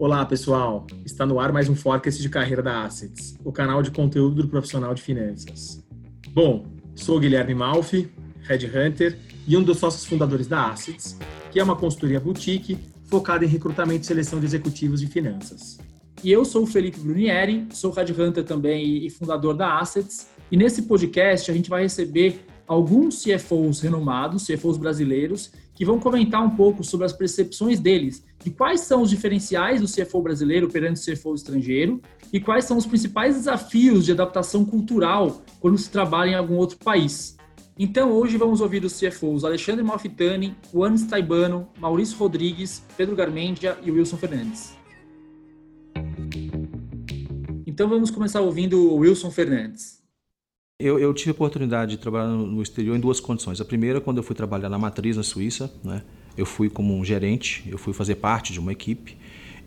Olá, pessoal! Está no ar mais um Forecast de Carreira da Assets, o canal de conteúdo do profissional de finanças. Bom, sou Guilherme Malfi, Headhunter e um dos sócios fundadores da Assets, que é uma consultoria boutique focada em recrutamento e seleção de executivos de finanças. E eu sou o Felipe Brunieri, sou Headhunter também e fundador da Assets. E nesse podcast a gente vai receber alguns CFOs renomados, CFOs brasileiros, que vão comentar um pouco sobre as percepções deles de quais são os diferenciais do CFO brasileiro perante o CFO estrangeiro e quais são os principais desafios de adaptação cultural quando se trabalha em algum outro país. Então, hoje vamos ouvir os CFOs Alexandre Malfitani, Juan Staibano, Maurício Rodrigues, Pedro Garmendia e Wilson Fernandes. Então, vamos começar ouvindo o Wilson Fernandes. Eu, eu, tive a oportunidade de trabalhar no exterior em duas condições. A primeira, quando eu fui trabalhar na matriz na Suíça, né? eu fui como um gerente, eu fui fazer parte de uma equipe.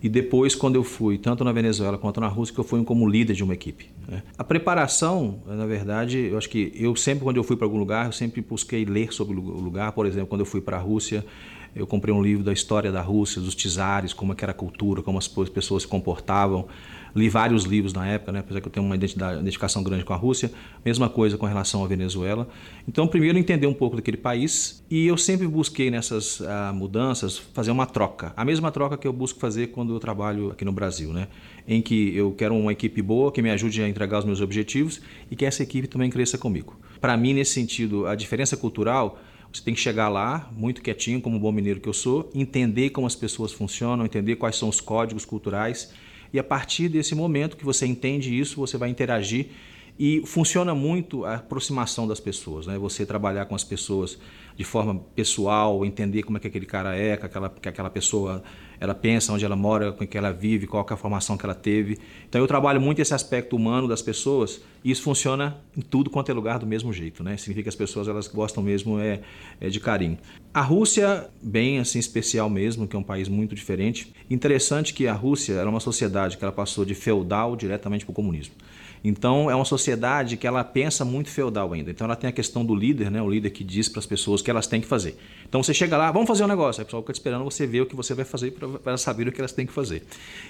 E depois, quando eu fui, tanto na Venezuela quanto na Rússia, eu fui como líder de uma equipe. Né? A preparação, na verdade, eu acho que eu sempre, quando eu fui para algum lugar, eu sempre busquei ler sobre o lugar. Por exemplo, quando eu fui para a Rússia, eu comprei um livro da história da Rússia, dos czares, como é era a cultura, como as pessoas se comportavam. Li vários livros na época, né? apesar que eu tenho uma identificação grande com a Rússia. Mesma coisa com relação à Venezuela. Então, primeiro entender um pouco daquele país e eu sempre busquei nessas uh, mudanças fazer uma troca. A mesma troca que eu busco fazer quando eu trabalho aqui no Brasil, né? Em que eu quero uma equipe boa que me ajude a entregar os meus objetivos e que essa equipe também cresça comigo. Para mim, nesse sentido, a diferença cultural você tem que chegar lá, muito quietinho, como bom mineiro que eu sou, entender como as pessoas funcionam, entender quais são os códigos culturais. E a partir desse momento que você entende isso, você vai interagir e funciona muito a aproximação das pessoas, né? Você trabalhar com as pessoas de forma pessoal, entender como é que aquele cara é, que aquela, que aquela pessoa ela pensa, onde ela mora, com que ela vive, qual é a formação que ela teve. Então eu trabalho muito esse aspecto humano das pessoas e isso funciona em tudo quanto é lugar do mesmo jeito, né? Significa que as pessoas elas gostam mesmo é, é de carinho. A Rússia, bem assim especial mesmo, que é um país muito diferente. Interessante que a Rússia era uma sociedade que ela passou de feudal diretamente para o comunismo. Então é uma sociedade que ela pensa muito feudal ainda. Então ela tem a questão do líder, né? O líder que diz para as pessoas o que elas têm que fazer. Então você chega lá, vamos fazer um negócio. Aí o pessoal fica esperando você ver o que você vai fazer para saberem o que elas têm que fazer.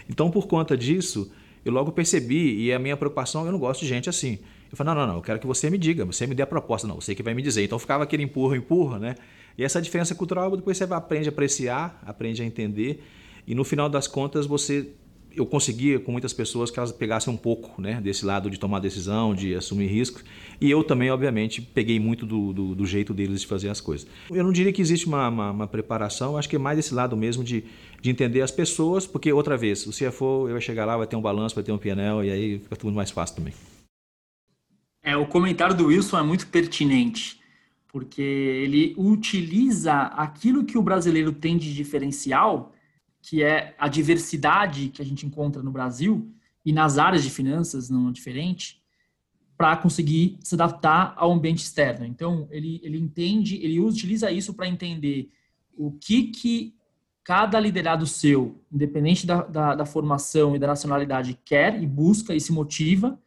Então por conta disso, eu logo percebi e a minha preocupação, eu não gosto de gente assim. Eu falei, não, não, não, eu quero que você me diga, você me dê a proposta. Não, você que vai me dizer. Então ficava aquele empurra, empurra, né? E essa diferença cultural depois você aprende a apreciar, aprende a entender. E no final das contas você eu conseguia com muitas pessoas que elas pegassem um pouco né, desse lado de tomar decisão, de assumir riscos. E eu também, obviamente, peguei muito do, do, do jeito deles de fazer as coisas. Eu não diria que existe uma, uma, uma, preparação, acho que é mais esse lado mesmo de, de entender as pessoas, porque, outra vez, o CFO vai chegar lá, vai ter um balanço, vai ter um PNL, e aí fica tudo mais fácil também. É, o comentário do Wilson é muito pertinente, porque ele utiliza aquilo que o brasileiro tem de diferencial que é a diversidade que a gente encontra no Brasil e nas áreas de finanças não diferente, para conseguir se adaptar ao ambiente externo. Então, ele, ele entende, ele utiliza isso para entender o que, que cada liderado seu, independente da, da, da, formação e da nacionalidade, quer e busca e se motiva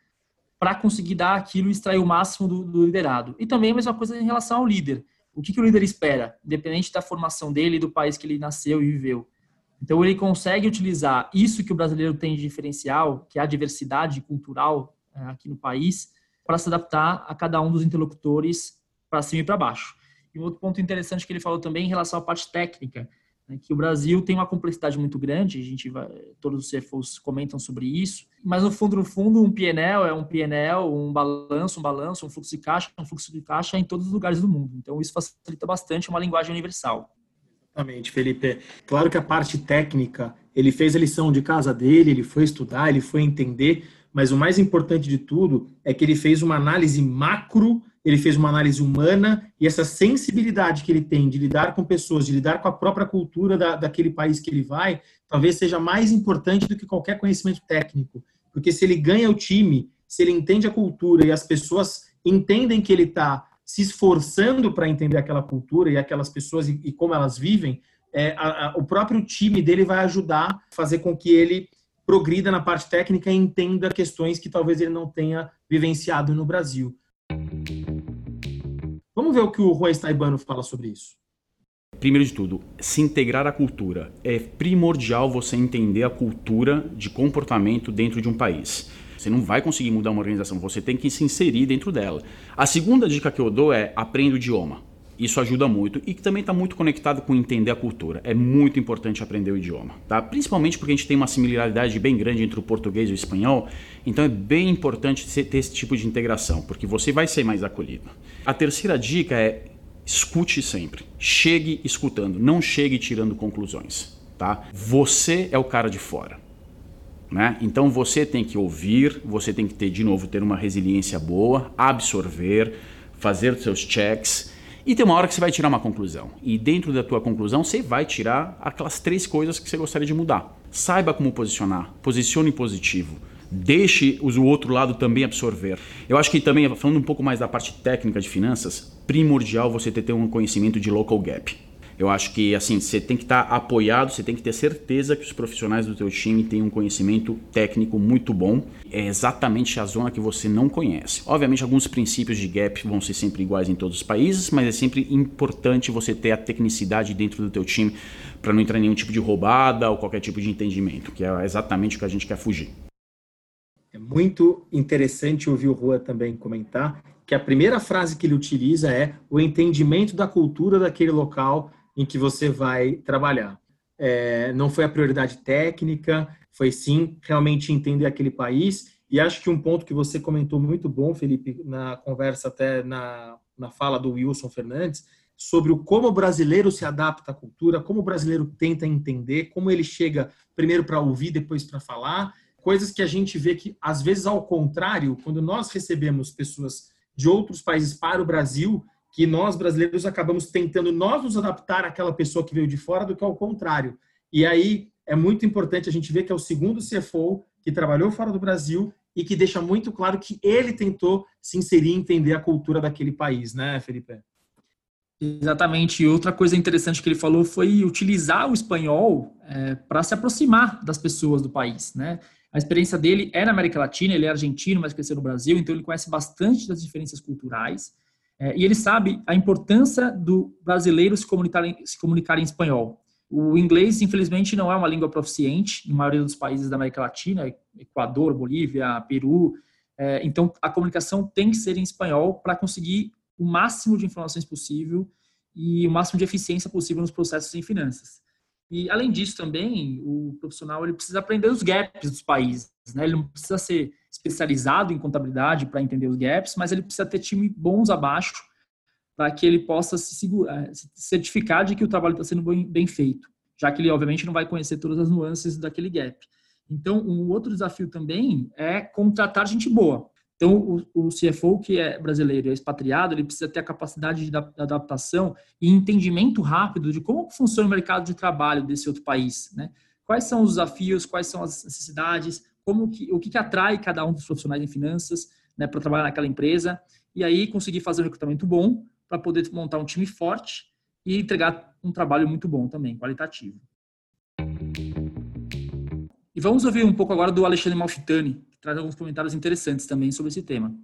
para conseguir dar aquilo e extrair o máximo do, do, liderado. E também a mesma coisa em relação ao líder. O que, que o líder espera, independente da formação dele e do país que ele nasceu e viveu. Então, ele consegue utilizar isso que o brasileiro tem de diferencial, que é a diversidade cultural é, aqui no país, para se adaptar a cada um dos interlocutores para cima e para baixo. E um outro ponto interessante que ele falou também em relação à parte técnica, né, que o Brasil tem uma complexidade muito grande, a gente vai, todos os CFOs comentam sobre isso, mas no fundo, no fundo, um PNL é um PNL, um balanço, um balanço, um fluxo de caixa, um fluxo de caixa em todos os lugares do mundo. Então, isso facilita bastante uma linguagem universal. Exatamente, Felipe. Claro que a parte técnica, ele fez a lição de casa dele, ele foi estudar, ele foi entender, mas o mais importante de tudo é que ele fez uma análise macro, ele fez uma análise humana e essa sensibilidade que ele tem de lidar com pessoas, de lidar com a própria cultura da, daquele país que ele vai, talvez seja mais importante do que qualquer conhecimento técnico. Porque se ele ganha o time, se ele entende a cultura e as pessoas entendem que ele está se esforçando para entender aquela cultura e aquelas pessoas e, e como elas vivem, é, a, a, o próprio time dele vai ajudar a fazer com que ele progrida na parte técnica e entenda questões que talvez ele não tenha vivenciado no Brasil. Vamos ver o que o Juan Staibano fala sobre isso. Primeiro de tudo, se integrar à cultura. É primordial você entender a cultura de comportamento dentro de um país. Você não vai conseguir mudar uma organização, você tem que se inserir dentro dela. A segunda dica que eu dou é aprenda o idioma. Isso ajuda muito e que também está muito conectado com entender a cultura. É muito importante aprender o idioma, tá? Principalmente porque a gente tem uma similaridade bem grande entre o português e o espanhol, então é bem importante ter esse tipo de integração, porque você vai ser mais acolhido. A terceira dica é escute sempre. Chegue escutando, não chegue tirando conclusões, tá? Você é o cara de fora. Né? Então você tem que ouvir, você tem que ter de novo ter uma resiliência boa, absorver, fazer seus checks e tem uma hora que você vai tirar uma conclusão. E dentro da tua conclusão, você vai tirar aquelas três coisas que você gostaria de mudar. Saiba como posicionar, posicione positivo. Deixe o outro lado também absorver. Eu acho que também, falando um pouco mais da parte técnica de finanças, primordial você ter, ter um conhecimento de local gap. Eu acho que assim, você tem que estar tá apoiado, você tem que ter certeza que os profissionais do teu time têm um conhecimento técnico muito bom. É exatamente a zona que você não conhece. Obviamente, alguns princípios de gap vão ser sempre iguais em todos os países, mas é sempre importante você ter a tecnicidade dentro do teu time para não entrar em nenhum tipo de roubada ou qualquer tipo de entendimento, que é exatamente o que a gente quer fugir. É muito interessante ouvir o Rua também comentar que a primeira frase que ele utiliza é o entendimento da cultura daquele local em que você vai trabalhar. É, não foi a prioridade técnica, foi sim realmente entender aquele país. E acho que um ponto que você comentou muito bom, Felipe, na conversa até na, na fala do Wilson Fernandes, sobre o como o brasileiro se adapta à cultura, como o brasileiro tenta entender, como ele chega primeiro para ouvir, depois para falar. Coisas que a gente vê que, às vezes, ao contrário, quando nós recebemos pessoas de outros países para o Brasil, que nós brasileiros acabamos tentando nós nos adaptar àquela pessoa que veio de fora do que ao contrário. E aí é muito importante a gente ver que é o segundo CFO que trabalhou fora do Brasil e que deixa muito claro que ele tentou se inserir e entender a cultura daquele país, né, Felipe? Exatamente. Outra coisa interessante que ele falou foi utilizar o espanhol é, para se aproximar das pessoas do país, né? A experiência dele é na América Latina, ele é argentino, mas cresceu no Brasil, então ele conhece bastante das diferenças culturais. É, e ele sabe a importância do brasileiro se comunicar, em, se comunicar em espanhol. O inglês, infelizmente, não é uma língua proficiente na maioria dos países da América Latina, Equador, Bolívia, Peru. É, então, a comunicação tem que ser em espanhol para conseguir o máximo de informações possível e o máximo de eficiência possível nos processos em finanças. E, além disso, também, o profissional ele precisa aprender os gaps dos países. Né? Ele não precisa ser especializado em contabilidade para entender os gaps, mas ele precisa ter time bons abaixo para que ele possa se, segurar, se certificar de que o trabalho está sendo bem, bem, feito, já que ele, obviamente, não vai conhecer todas as nuances daquele gap. Então, um outro desafio também é contratar gente boa. Então, o, o CFO que é brasileiro e é expatriado, ele precisa ter a capacidade de adaptação e entendimento rápido de como funciona o mercado de trabalho desse outro país, né? Quais são os desafios, quais são as necessidades, como que, o que, que atrai cada um dos profissionais em finanças né, para trabalhar naquela empresa, e aí conseguir fazer um recrutamento bom para poder montar um time forte e entregar um trabalho muito bom também, qualitativo. E vamos ouvir um pouco agora do Alexandre Malfitani, traz alguns comentários interessantes também sobre esse tema.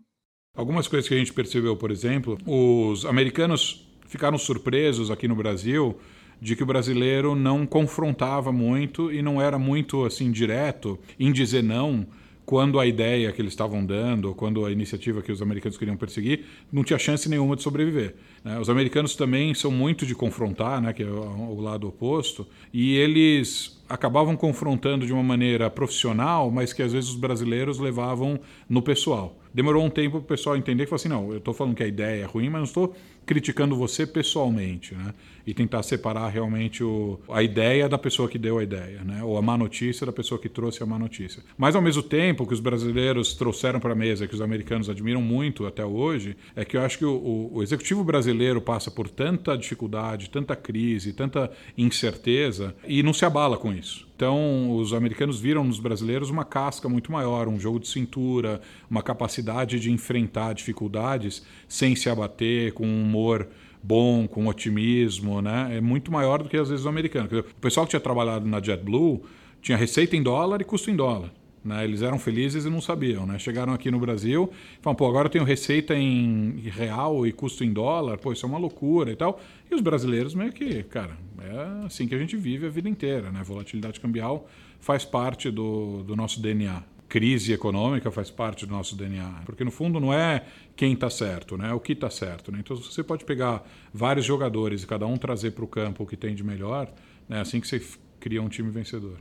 Algumas coisas que a gente percebeu, por exemplo, os americanos ficaram surpresos aqui no Brasil de que o brasileiro não confrontava muito e não era muito assim direto em dizer não quando a ideia que eles estavam dando, quando a iniciativa que os americanos queriam perseguir, não tinha chance nenhuma de sobreviver. Né? Os americanos também são muito de confrontar, né, que é o lado oposto, e eles acabavam confrontando de uma maneira profissional, mas que às vezes os brasileiros levavam no pessoal. Demorou um tempo para o pessoal entender que assim, não, eu estou falando que a ideia é ruim, mas não estou criticando você pessoalmente, né? E tentar separar realmente o, a ideia da pessoa que deu a ideia, né? Ou a má notícia da pessoa que trouxe a má notícia. Mas ao mesmo tempo que os brasileiros trouxeram para a mesa, que os americanos admiram muito até hoje, é que eu acho que o, o executivo brasileiro passa por tanta dificuldade, tanta crise, tanta incerteza e não se abala com isso. Então, os americanos viram nos brasileiros uma casca muito maior, um jogo de cintura, uma capacidade de enfrentar dificuldades sem se abater, com humor bom, com otimismo, né? É muito maior do que às vezes o americano. O pessoal que tinha trabalhado na JetBlue tinha receita em dólar e custo em dólar. Né? Eles eram felizes e não sabiam. Né? Chegaram aqui no Brasil e falaram, pô, agora eu tenho receita em real e custo em dólar, pô, isso é uma loucura e tal. E os brasileiros meio que, cara, é assim que a gente vive a vida inteira. Né? Volatilidade cambial faz parte do, do nosso DNA. Crise econômica faz parte do nosso DNA. Porque no fundo não é quem está certo, né? é o que está certo. Né? Então você pode pegar vários jogadores e cada um trazer para o campo o que tem de melhor, né? assim que você cria um time vencedor.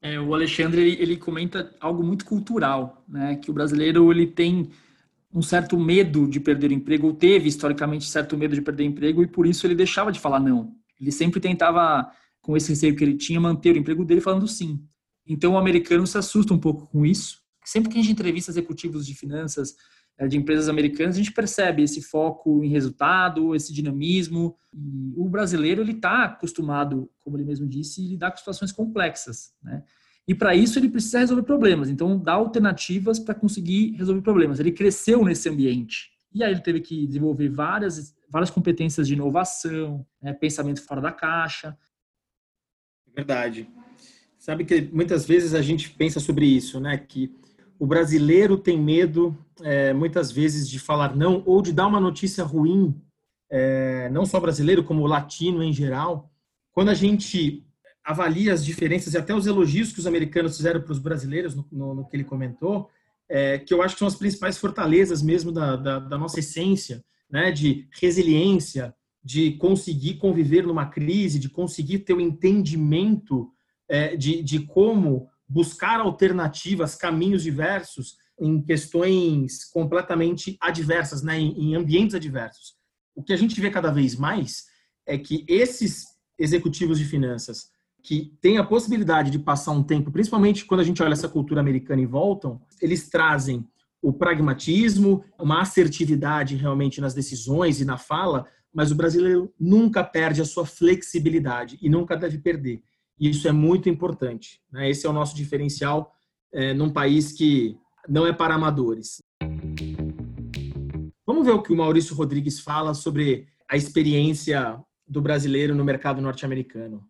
É, o Alexandre ele, ele, comenta algo muito cultural, né? Que o brasileiro ele tem um certo medo de perder o emprego, ou teve historicamente certo medo de perder o emprego, e por isso ele deixava de falar não. Ele sempre tentava, com esse receio que ele tinha, manter o emprego dele falando sim. Então o americano se assusta um pouco com isso. Sempre que a gente entrevista executivos de finanças é, de empresas americanas, a gente percebe esse foco em resultado, esse dinamismo. E o brasileiro ele está acostumado, como ele mesmo disse, a lidar com situações complexas, né? E para isso ele precisa resolver problemas. Então dá alternativas para conseguir resolver problemas. Ele cresceu nesse ambiente e aí ele teve que desenvolver várias várias competências de inovação, né? pensamento fora da caixa. Verdade. Sabe que muitas vezes a gente pensa sobre isso, né? Que o brasileiro tem medo, é, muitas vezes, de falar não ou de dar uma notícia ruim, é, não só brasileiro, como latino em geral. Quando a gente avalia as diferenças e até os elogios que os americanos fizeram para os brasileiros, no, no, no, que ele comentou, é, que eu acho que são as principais fortalezas mesmo da, da, da nossa essência, né, de resiliência, de conseguir conviver numa crise, de conseguir ter o um entendimento é, de, de como buscar alternativas, caminhos diversos em questões completamente adversas, né, em, ambientes adversos. O que a gente vê cada vez mais é que esses executivos de finanças que têm a possibilidade de passar um tempo, principalmente quando a gente olha essa cultura americana e voltam, eles trazem o pragmatismo, uma assertividade realmente nas decisões e na fala, mas o brasileiro nunca perde a sua flexibilidade e nunca deve perder. Isso é muito importante. Né? Esse é o nosso diferencial é, num país que não é para amadores. Vamos ver o que o Maurício Rodrigues fala sobre a experiência do brasileiro no mercado norte-americano.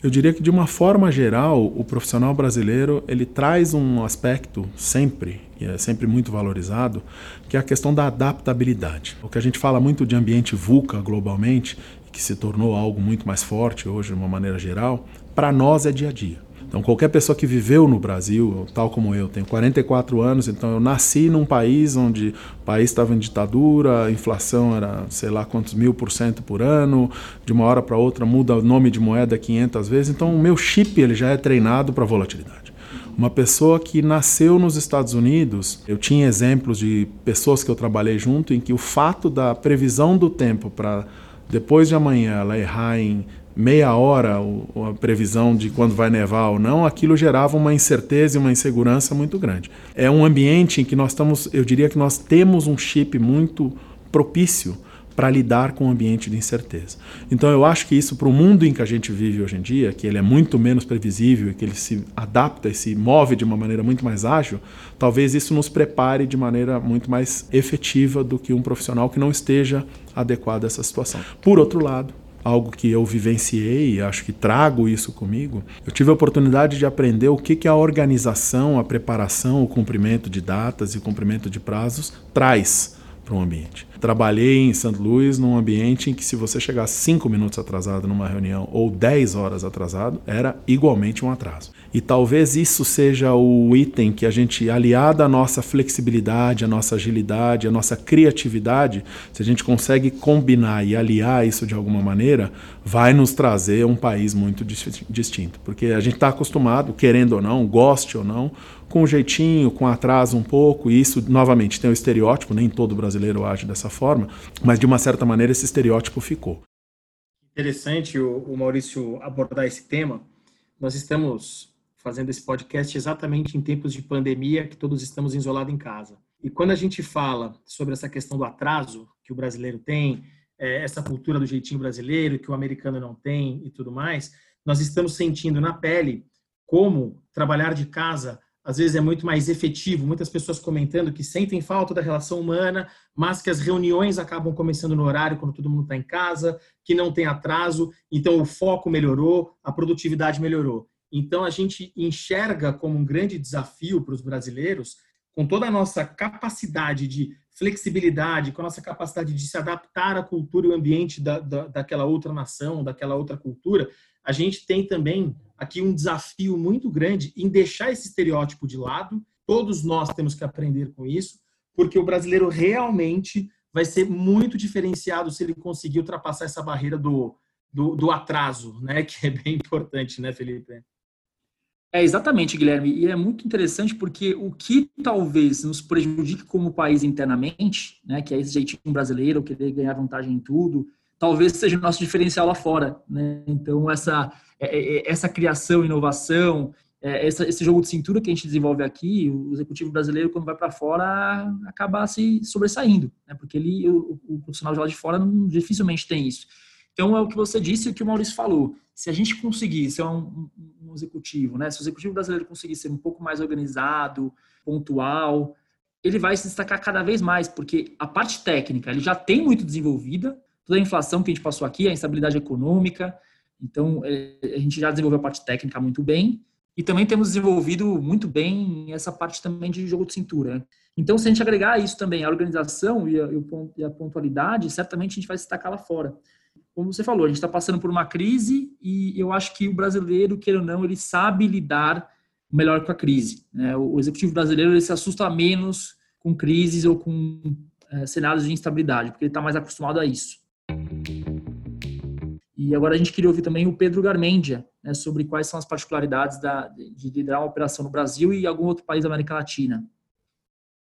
Eu diria que de uma forma geral, o profissional brasileiro ele traz um aspecto sempre e é sempre muito valorizado, que é a questão da adaptabilidade. O que a gente fala muito de ambiente VUCA globalmente, que se tornou algo muito mais forte hoje de uma maneira geral, para nós é dia a dia. Então, qualquer pessoa que viveu no Brasil, tal como eu, tenho 44 anos, então eu nasci num país onde o país estava em ditadura, a inflação era sei lá quantos mil por cento por ano, de uma hora para outra muda o nome de moeda 500 vezes, então o meu chip ele já é treinado para volatilidade. Uma pessoa que nasceu nos Estados Unidos, eu tinha exemplos de pessoas que eu trabalhei junto em que o fato da previsão do tempo para depois de amanhã ela errar em meia hora a previsão de quando vai nevar ou não, aquilo gerava uma incerteza e uma insegurança muito grande. É um ambiente em que nós estamos, eu diria que nós temos um chip muito propício para lidar com o ambiente de incerteza. Então eu acho que isso para o mundo em que a gente vive hoje em dia, que ele é muito menos previsível, que ele se adapta e se move de uma maneira muito mais ágil, talvez isso nos prepare de maneira muito mais efetiva do que um profissional que não esteja adequado a essa situação. Por outro lado, algo que eu vivenciei e acho que trago isso comigo, eu tive a oportunidade de aprender o que, que a organização, a preparação, o cumprimento de datas e o cumprimento de prazos traz para um ambiente. Trabalhei em St. Louis num ambiente em que se você chegasse cinco minutos atrasado numa reunião ou 10 horas atrasado, era igualmente um atraso. E talvez isso seja o item que a gente, aliado à nossa flexibilidade, à nossa agilidade, à nossa criatividade, se a gente consegue combinar e aliar isso de alguma maneira, vai nos trazer um país muito distinto. Porque a gente está acostumado, querendo ou não, goste ou não, com jeitinho, com atraso um pouco, e isso, novamente, tem o estereótipo, nem todo brasileiro age dessa forma, mas de uma certa maneira esse estereótipo ficou. Interessante o, o Maurício abordar esse tema. Nós estamos fazendo esse podcast exatamente em tempos de pandemia, que todos estamos isolados em casa. E quando a gente fala sobre essa questão do atraso que o brasileiro tem, é, essa cultura do jeitinho brasileiro que o americano não tem e tudo mais, nós estamos sentindo na pele como trabalhar de casa às vezes é muito mais efetivo. Muitas pessoas comentando que sentem falta da relação humana, mas que as reuniões acabam começando no horário quando todo mundo está em casa, que não tem atraso, então o foco melhorou, a produtividade melhorou. Então, a gente enxerga como um grande desafio para os brasileiros, com toda a nossa capacidade de flexibilidade, com a nossa capacidade de se adaptar à cultura e ao ambiente da, da, daquela outra nação, daquela outra cultura, a gente tem também aqui um desafio muito grande em deixar esse estereótipo de lado. Todos nós temos que aprender com isso, porque o brasileiro realmente vai ser muito diferenciado se ele conseguir ultrapassar essa barreira do, do, do atraso, né? Que é bem importante, né, Felipe? É, exatamente, Guilherme. E é muito interessante porque o que talvez nos prejudique como país internamente, né, que é esse jeitinho brasileiro, querer ganhar vantagem em tudo, talvez seja nosso diferencial lá fora. Né? Então, essa, é, é, essa criação, inovação, esse jogo de cintura que a gente desenvolve aqui, o executivo brasileiro, quando vai para fora, acaba se sobressaindo, né? porque ele, o, o profissional de lá de fora não, dificilmente tem isso. Então, é o que você disse e o que o Maurício falou. Se a gente conseguir ser um, um, executivo, né? Se o executivo brasileiro conseguir ser um pouco mais organizado, pontual, ele vai se destacar cada vez mais, porque a parte técnica ele já tem muito desenvolvida, toda a inflação que a gente passou aqui, a instabilidade econômica, então é, a gente já desenvolveu a parte técnica muito bem, e também temos desenvolvido muito bem essa parte também de jogo de cintura. Né? Então, se a gente agregar isso também, a organização e a, e a pontualidade, certamente a gente vai se destacar lá fora como você falou, a gente está passando por uma crise e eu acho que o brasileiro, queira ou não, ele sabe lidar melhor com a crise. Né? O executivo brasileiro ele se assusta menos com crises ou com é, cenários de instabilidade, porque ele está mais acostumado a isso. E agora a gente queria ouvir também o Pedro Garmendia, né, sobre quais são as particularidades da, de liderar uma operação no Brasil e algum outro país da América Latina.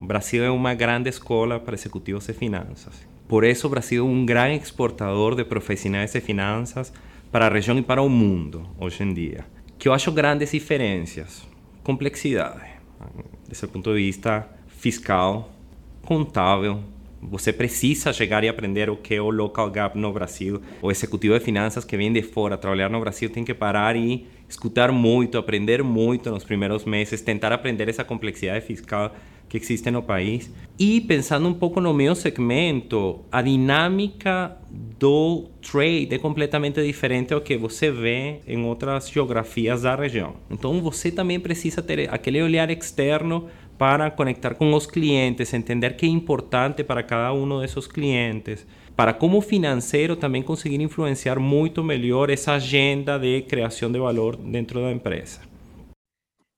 O Brasil é uma grande escola para executivos de finanças. Por eso Brasil sido un gran exportador de profesionales de finanzas para la región y para el mundo hoy en día. Que yo acho grandes diferencias, complexidad, desde el punto de vista fiscal, contável. Você precisa chegar e aprender o que é o local gap no Brasil. O executivo de finanças que vem de fora trabalhar no Brasil tem que parar e escutar muito, aprender muito nos primeiros meses, tentar aprender essa complexidade fiscal que existe no país. E pensando um pouco no meu segmento, a dinâmica do trade é completamente diferente ao que você vê em outras geografias da região. Então você também precisa ter aquele olhar externo para conectar com os clientes, entender que é importante para cada um desses clientes, para como financeiro também conseguir influenciar muito melhor essa agenda de criação de valor dentro da empresa.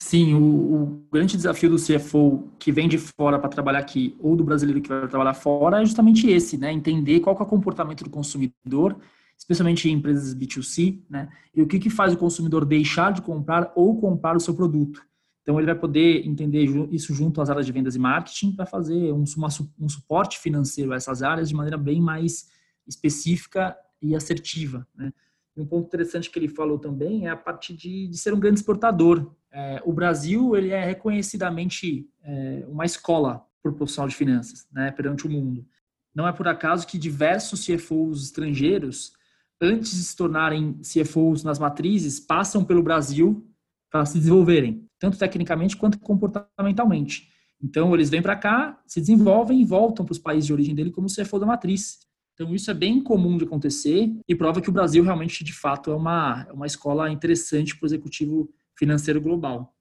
Sim, o, o, grande desafio do CFO que vem de fora para trabalhar aqui, ou do brasileiro que vai trabalhar fora, é justamente esse, né? Entender qual é o comportamento do consumidor, especialmente em empresas B2C, né? E o que, que faz o consumidor deixar de comprar ou comprar o seu produto. Então, ele vai poder entender isso junto às áreas de vendas e marketing para fazer um, uma, um suporte financeiro a essas áreas de maneira bem mais específica e assertiva, né? um ponto interessante que ele falou também é a parte de, de ser um grande exportador. É, o Brasil ele é reconhecidamente é, uma escola o profissional de finanças né, perante o mundo. Não é por acaso que diversos CFOs estrangeiros, antes de se tornarem CFOs nas matrizes, passam pelo Brasil para se desenvolverem, tanto tecnicamente quanto comportamentalmente. Então, eles vêm para cá, se desenvolvem e voltam para os países de origem dele como CFO da matriz. Então, isso é bem comum de acontecer e prova que o Brasil realmente, de fato, é uma, é uma escola interessante para o executivo financeiro global.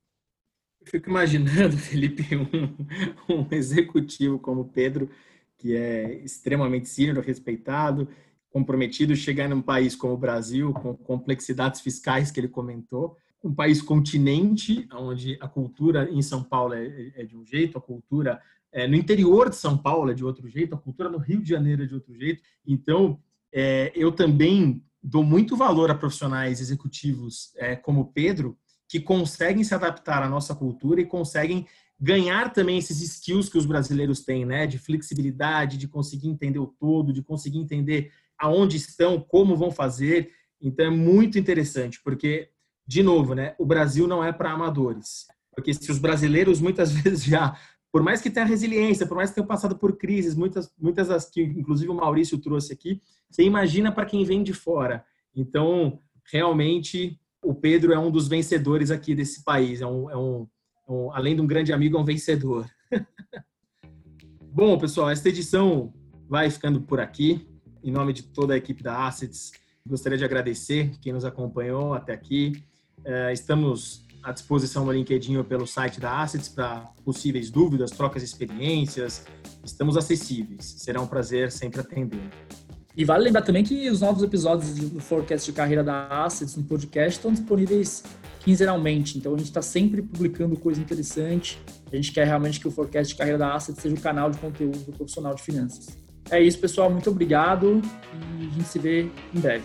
Eu fico imaginando, Felipe, um, um executivo como Pedro, que é extremamente sênior, respeitado, comprometido, chegar num país como o Brasil, com complexidades fiscais que ele comentou, um país continente, onde a cultura em São Paulo é, é de um jeito, a cultura é, no interior de São Paulo é de outro jeito, a cultura no Rio de Janeiro é de outro jeito. Então, é, eu também dou muito valor a profissionais executivos é, como Pedro, que conseguem se adaptar à nossa cultura e conseguem ganhar também esses skills que os brasileiros têm, né? De flexibilidade, de conseguir entender o todo, de conseguir entender aonde estão, como vão fazer. Então é muito interessante, porque, de novo, né? O Brasil não é para amadores. Porque se os brasileiros muitas vezes já por mais que tenha resiliência, por mais que tenha passado por crises, muitas, muitas das que inclusive o Maurício trouxe aqui, você imagina para quem vem de fora. Então, realmente, o Pedro é um dos vencedores aqui desse país. É um, é um, é um além de um grande amigo, é um vencedor. Bom, pessoal, esta edição vai ficando por aqui. Em nome de toda a equipe da Assets, gostaria de agradecer quem nos acompanhou até aqui. É, estamos à disposição no LinkedIn ou pelo site da Assets para possíveis dúvidas, trocas de experiências. Estamos acessíveis. Será um prazer sempre atender. E vale lembrar também que os novos episódios do Forecast de Carreira da Assets no podcast estão disponíveis quinzenalmente. Então a gente está sempre publicando coisa interessante. A gente quer realmente que o Forecast de Carreira da Assets seja o canal de conteúdo do profissional de finanças. É isso, pessoal. Muito obrigado e a gente se vê em breve.